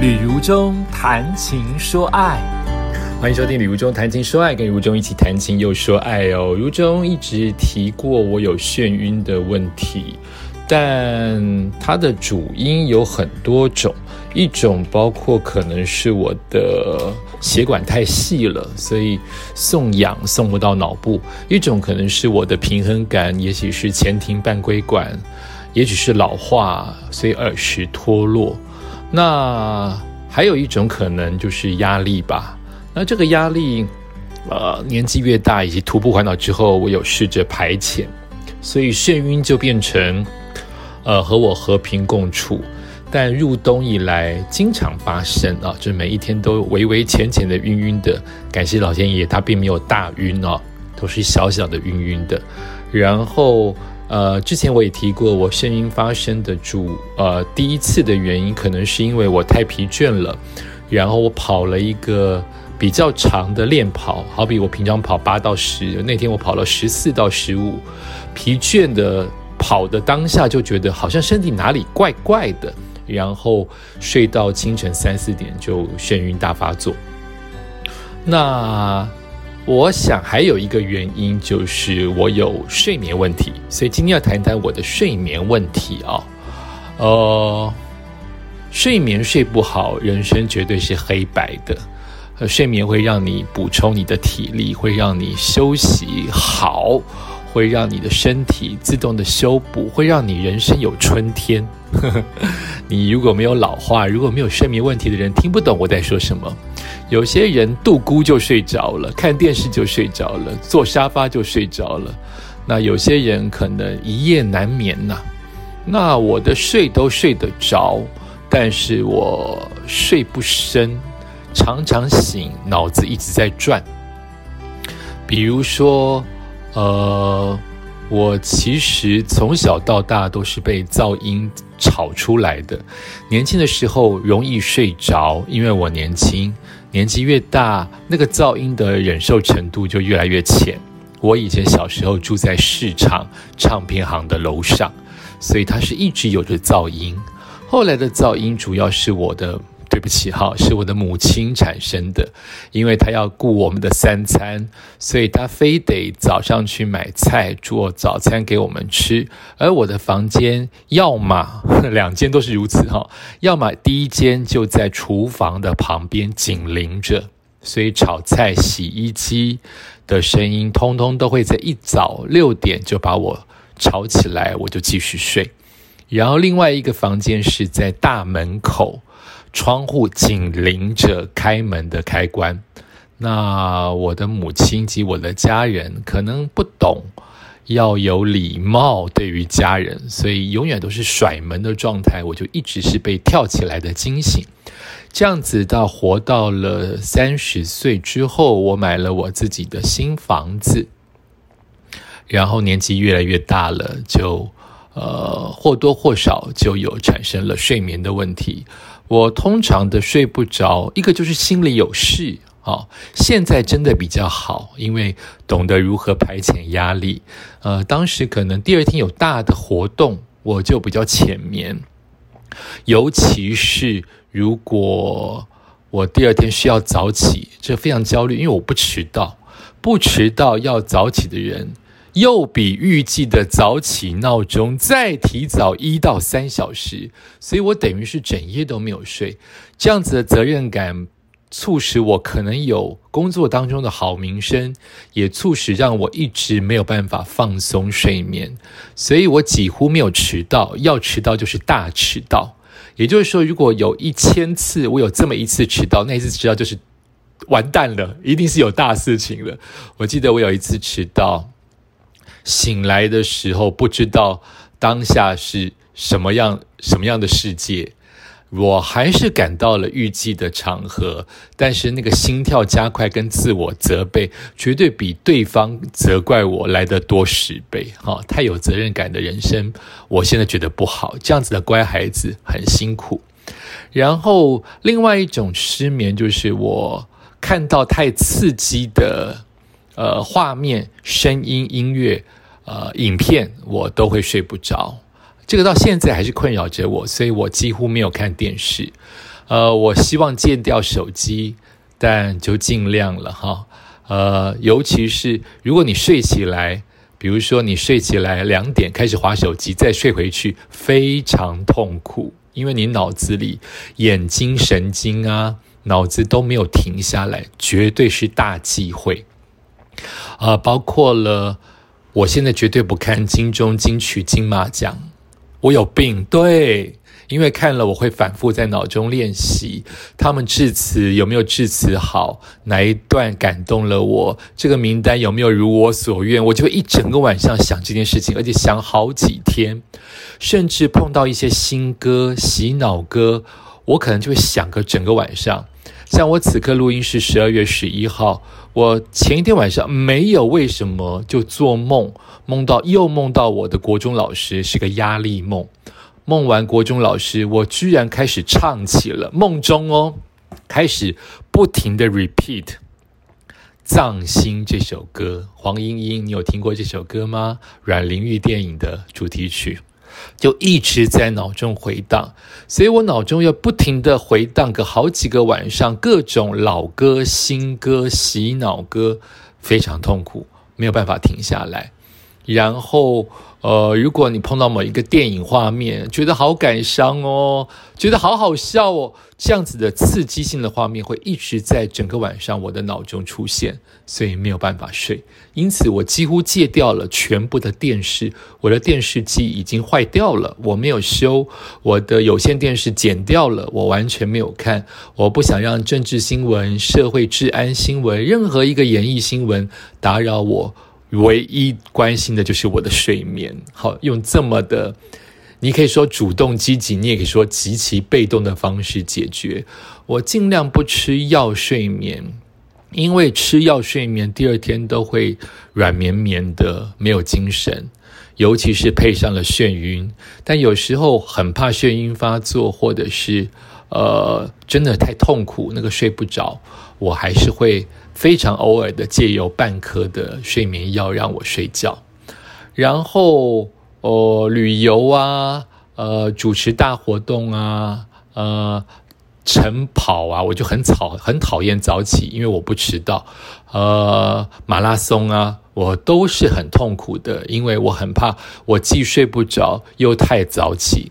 旅如中谈情说爱，欢迎收听旅如中谈情说爱，跟如中一起谈情又说爱哦。如中一直提过我有眩晕的问题，但它的主因有很多种，一种包括可能是我的血管太细了，所以送氧送不到脑部；一种可能是我的平衡感，也许是前庭半规管，也许是老化，所以耳石脱落。那还有一种可能就是压力吧。那这个压力，呃，年纪越大，以及徒步环岛之后，我有试着排遣，所以眩晕就变成，呃，和我和平共处。但入冬以来，经常发生啊，就每一天都微微浅浅的晕晕的。感谢老天爷，他并没有大晕哦，都是小小的晕晕的。然后。呃，之前我也提过，我眩晕发生的主呃第一次的原因，可能是因为我太疲倦了，然后我跑了一个比较长的练跑，好比我平常跑八到十，那天我跑了十四到十五，疲倦的跑的当下就觉得好像身体哪里怪怪的，然后睡到清晨三四点就眩晕大发作，那。我想还有一个原因就是我有睡眠问题，所以今天要谈谈我的睡眠问题啊。呃，睡眠睡不好，人生绝对是黑白的。睡眠会让你补充你的体力，会让你休息好，会让你的身体自动的修补，会让你人生有春天。你如果没有老化，如果没有睡眠问题的人，听不懂我在说什么。有些人度孤就睡着了，看电视就睡着了，坐沙发就睡着了。那有些人可能一夜难眠呐。那我的睡都睡得着，但是我睡不深，常常醒，脑子一直在转。比如说，呃，我其实从小到大都是被噪音吵出来的。年轻的时候容易睡着，因为我年轻。年纪越大，那个噪音的忍受程度就越来越浅。我以前小时候住在市场唱片行的楼上，所以它是一直有着噪音。后来的噪音主要是我的。对不起哈，是我的母亲产生的，因为她要顾我们的三餐，所以她非得早上去买菜做早餐给我们吃。而我的房间要么两间都是如此哈，要么第一间就在厨房的旁边紧邻着，所以炒菜、洗衣机的声音通通都会在一早六点就把我吵起来，我就继续睡。然后另外一个房间是在大门口。窗户紧邻着开门的开关，那我的母亲及我的家人可能不懂要有礼貌对于家人，所以永远都是甩门的状态。我就一直是被跳起来的惊醒，这样子到活到了三十岁之后，我买了我自己的新房子，然后年纪越来越大了，就呃或多或少就有产生了睡眠的问题。我通常的睡不着，一个就是心里有事啊。现在真的比较好，因为懂得如何排遣压力。呃，当时可能第二天有大的活动，我就比较浅眠。尤其是如果我第二天需要早起，这非常焦虑，因为我不迟到，不迟到要早起的人。又比预计的早起闹钟再提早一到三小时，所以我等于是整夜都没有睡。这样子的责任感促使我可能有工作当中的好名声，也促使让我一直没有办法放松睡眠。所以我几乎没有迟到，要迟到就是大迟到。也就是说，如果有一千次我有这么一次迟到，那一次迟到就是完蛋了，一定是有大事情了。我记得我有一次迟到。醒来的时候，不知道当下是什么样什么样的世界，我还是赶到了预计的场合，但是那个心跳加快跟自我责备，绝对比对方责怪我来的多十倍。哈，太有责任感的人生，我现在觉得不好。这样子的乖孩子很辛苦。然后另外一种失眠，就是我看到太刺激的。呃，画面、声音、音乐，呃，影片，我都会睡不着。这个到现在还是困扰着我，所以我几乎没有看电视。呃，我希望戒掉手机，但就尽量了哈。呃，尤其是如果你睡起来，比如说你睡起来两点开始划手机，再睡回去，非常痛苦，因为你脑子里眼睛神经啊，脑子都没有停下来，绝对是大忌讳。啊，包括了，我现在绝对不看金钟、金曲、金马奖，我有病。对，因为看了我会反复在脑中练习，他们致辞有没有致辞好，哪一段感动了我，这个名单有没有如我所愿，我就会一整个晚上想这件事情，而且想好几天，甚至碰到一些新歌、洗脑歌，我可能就会想个整个晚上。像我此刻录音是十二月十一号，我前一天晚上没有为什么就做梦，梦到又梦到我的国中老师是个压力梦，梦完国中老师，我居然开始唱起了梦中哦，开始不停的 repeat《藏心》这首歌，黄莺莺，你有听过这首歌吗？阮玲玉电影的主题曲。就一直在脑中回荡，所以我脑中要不停的回荡个好几个晚上，各种老歌、新歌、洗脑歌，非常痛苦，没有办法停下来。然后，呃，如果你碰到某一个电影画面，觉得好感伤哦，觉得好好笑哦，这样子的刺激性的画面会一直在整个晚上我的脑中出现，所以没有办法睡。因此，我几乎戒掉了全部的电视，我的电视机已经坏掉了，我没有修，我的有线电视剪掉了，我完全没有看。我不想让政治新闻、社会治安新闻、任何一个演艺新闻打扰我。唯一关心的就是我的睡眠。好，用这么的，你可以说主动积极，你也可以说极其被动的方式解决。我尽量不吃药睡眠，因为吃药睡眠第二天都会软绵绵的，没有精神，尤其是配上了眩晕。但有时候很怕眩晕发作，或者是呃真的太痛苦，那个睡不着，我还是会。非常偶尔的借由半颗的睡眠药让我睡觉，然后哦旅游啊，呃主持大活动啊，呃晨跑啊，我就很讨很讨厌早起，因为我不迟到。呃马拉松啊，我都是很痛苦的，因为我很怕我既睡不着又太早起。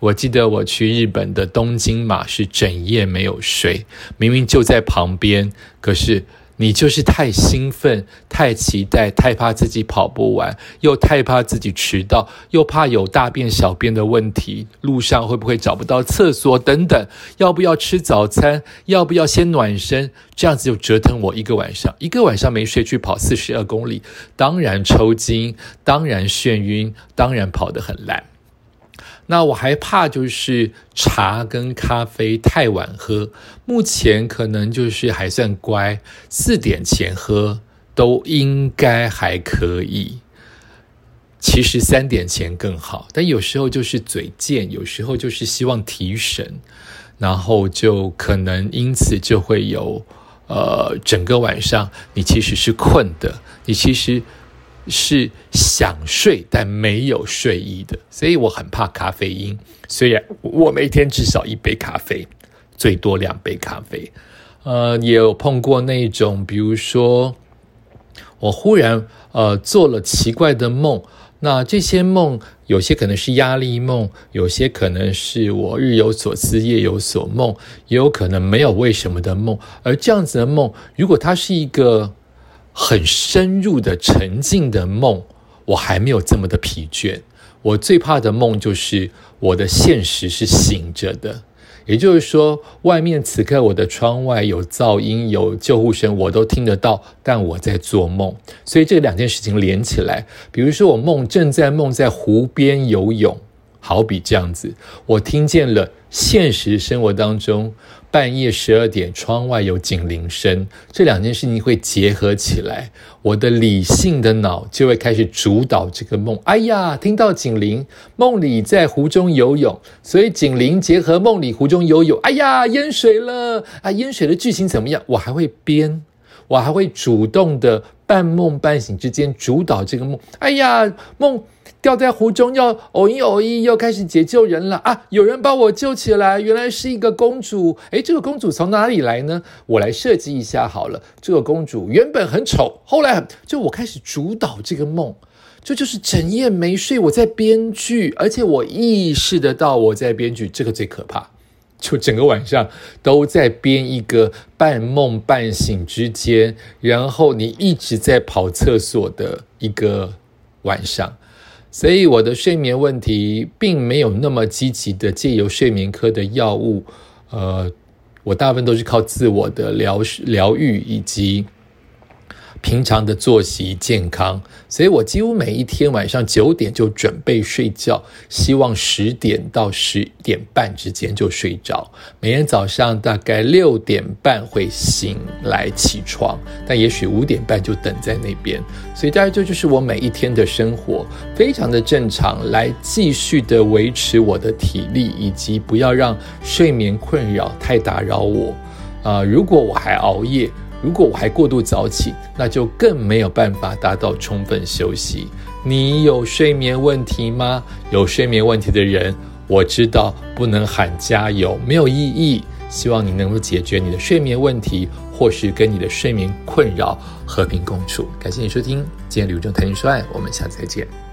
我记得我去日本的东京马是整夜没有睡，明明就在旁边，可是。你就是太兴奋、太期待、太怕自己跑不完，又太怕自己迟到，又怕有大便小便的问题，路上会不会找不到厕所等等？要不要吃早餐？要不要先暖身？这样子就折腾我一个晚上，一个晚上没睡去跑四十二公里，当然抽筋，当然眩晕，当然跑得很烂。那我还怕就是茶跟咖啡太晚喝，目前可能就是还算乖，四点前喝都应该还可以。其实三点前更好，但有时候就是嘴贱，有时候就是希望提神，然后就可能因此就会有呃整个晚上你其实是困的，你其实。是想睡但没有睡意的，所以我很怕咖啡因。虽然我每天至少一杯咖啡，最多两杯咖啡。呃，也有碰过那种，比如说我忽然呃做了奇怪的梦，那这些梦有些可能是压力梦，有些可能是我日有所思夜有所梦，也有可能没有为什么的梦。而这样子的梦，如果它是一个。很深入的沉静的梦，我还没有这么的疲倦。我最怕的梦就是我的现实是醒着的，也就是说，外面此刻我的窗外有噪音、有救护声，我都听得到，但我在做梦。所以这两件事情连起来，比如说我梦正在梦在湖边游泳，好比这样子，我听见了现实生活当中。半夜十二点，窗外有警铃声，这两件事情会结合起来，我的理性的脑就会开始主导这个梦。哎呀，听到警铃，梦里在湖中游泳，所以警铃结合梦里湖中游泳。哎呀，淹水了啊！淹水的剧情怎么样？我还会编，我还会主动的半梦半醒之间主导这个梦。哎呀，梦掉在湖中，要偶一偶一，又开始解救人了啊！有人把我救起来，原来是一个公主。诶，这个公主从哪里来呢？我来设计一下好了。这个公主原本很丑，后来就我开始主导这个梦，这就是整夜没睡，我在编剧，而且我意识得到我在编剧，这个最可怕。就整个晚上都在编一个半梦半醒之间，然后你一直在跑厕所的一个晚上。所以我的睡眠问题并没有那么积极的借由睡眠科的药物，呃，我大部分都是靠自我的疗疗愈以及。平常的作息健康，所以我几乎每一天晚上九点就准备睡觉，希望十点到十点半之间就睡着。每天早上大概六点半会醒来起床，但也许五点半就等在那边。所以大概这就是我每一天的生活，非常的正常，来继续的维持我的体力，以及不要让睡眠困扰太打扰我。啊，如果我还熬夜。如果我还过度早起，那就更没有办法达到充分休息。你有睡眠问题吗？有睡眠问题的人，我知道不能喊加油没有意义。希望你能够解决你的睡眠问题，或是跟你的睡眠困扰和平共处。感谢你收听今天刘正谈情说爱，我们下次再见。